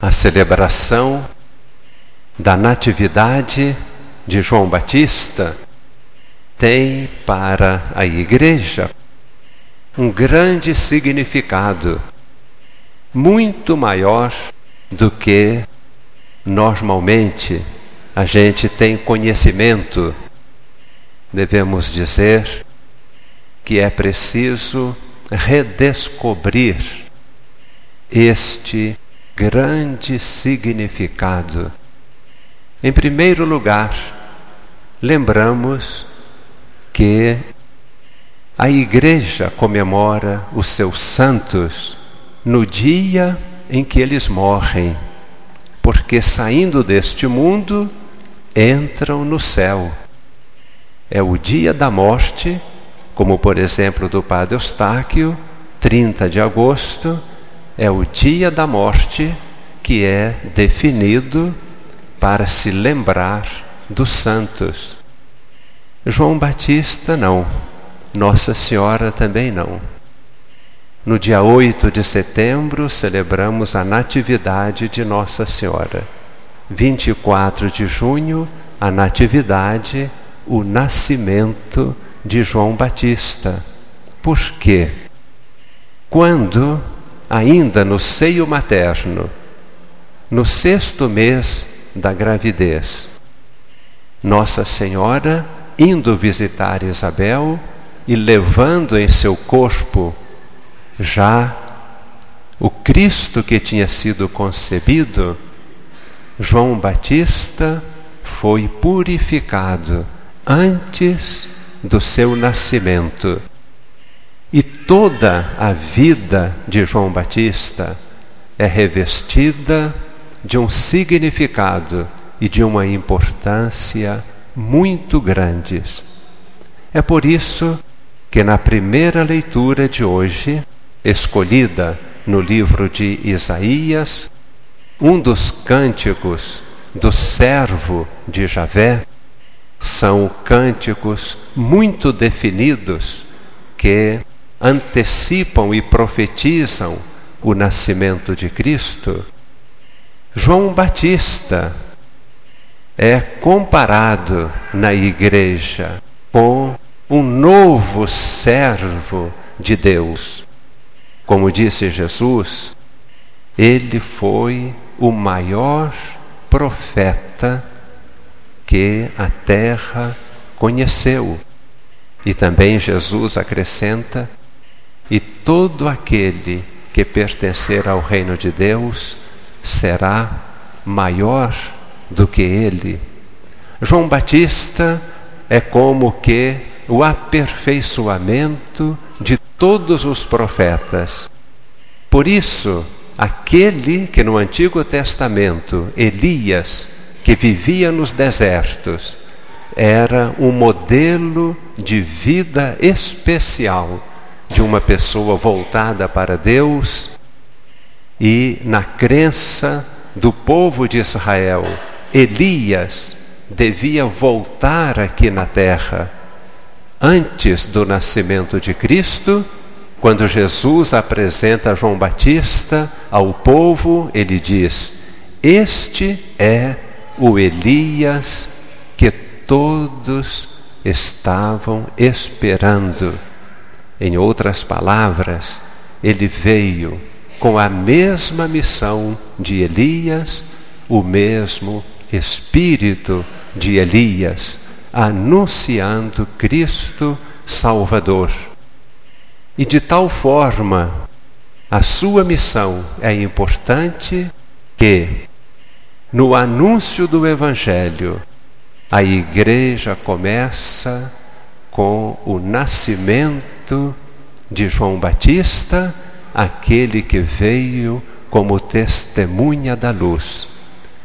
a celebração da Natividade de João Batista tem para a Igreja um grande significado, muito maior do que normalmente a gente tem conhecimento. Devemos dizer que é preciso redescobrir este grande significado. Em primeiro lugar, lembramos que a Igreja comemora os seus santos no dia em que eles morrem, porque saindo deste mundo entram no céu. É o dia da morte, como por exemplo do Padre Eustáquio, 30 de agosto, é o dia da morte que é definido para se lembrar dos santos. João Batista não, Nossa Senhora também não. No dia 8 de setembro celebramos a Natividade de Nossa Senhora. 24 de junho, a Natividade, o nascimento de João Batista. Por quê? Quando, ainda no seio materno, no sexto mês da gravidez, Nossa Senhora, indo visitar Isabel e levando em seu corpo já o Cristo que tinha sido concebido, João Batista foi purificado antes do seu nascimento. E toda a vida de João Batista é revestida de um significado e de uma importância muito grandes. É por isso que na primeira leitura de hoje, escolhida no livro de Isaías, um dos cânticos do servo de Javé, são cânticos muito definidos que antecipam e profetizam o nascimento de Cristo. João Batista é comparado na igreja com um novo servo de Deus. Como disse Jesus, ele foi o maior profeta que a terra conheceu. E também Jesus acrescenta: e todo aquele que pertencer ao reino de Deus será maior do que ele. João Batista é como que o aperfeiçoamento de todos os profetas. Por isso, aquele que no Antigo Testamento, Elias, que vivia nos desertos, era um modelo de vida especial de uma pessoa voltada para Deus e na crença do povo de Israel. Elias devia voltar aqui na terra antes do nascimento de Cristo. Quando Jesus apresenta João Batista ao povo, ele diz: Este é o Elias que todos estavam esperando. Em outras palavras, ele veio com a mesma missão de Elias, o mesmo espírito de Elias, anunciando Cristo Salvador. E de tal forma, a sua missão é importante que no anúncio do Evangelho, a igreja começa com o nascimento de João Batista, aquele que veio como testemunha da luz,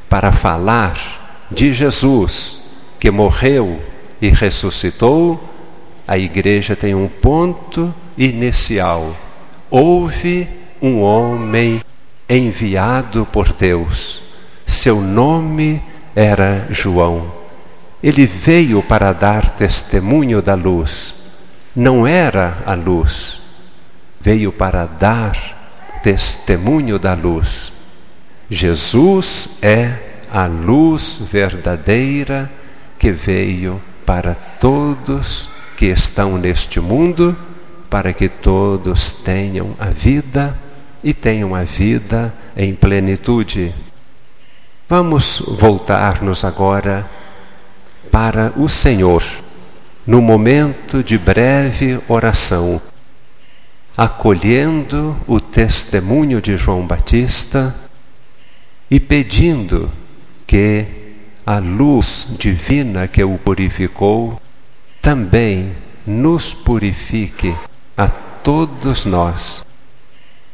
para falar de Jesus, que morreu e ressuscitou. A igreja tem um ponto inicial. Houve um homem enviado por Deus seu nome era João. Ele veio para dar testemunho da luz. Não era a luz, veio para dar testemunho da luz. Jesus é a luz verdadeira que veio para todos que estão neste mundo, para que todos tenham a vida e tenham a vida em plenitude. Vamos voltar-nos agora para o Senhor, no momento de breve oração, acolhendo o testemunho de João Batista e pedindo que a luz divina que o purificou também nos purifique a todos nós,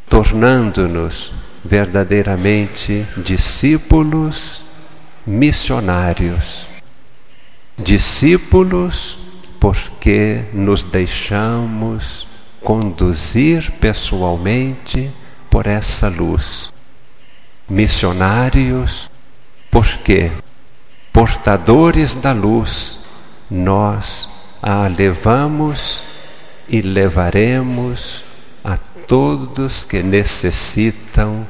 tornando-nos verdadeiramente discípulos missionários. Discípulos porque nos deixamos conduzir pessoalmente por essa luz. Missionários porque portadores da luz nós a levamos e levaremos a todos que necessitam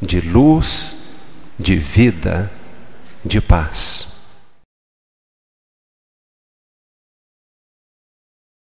de luz, de vida, de paz.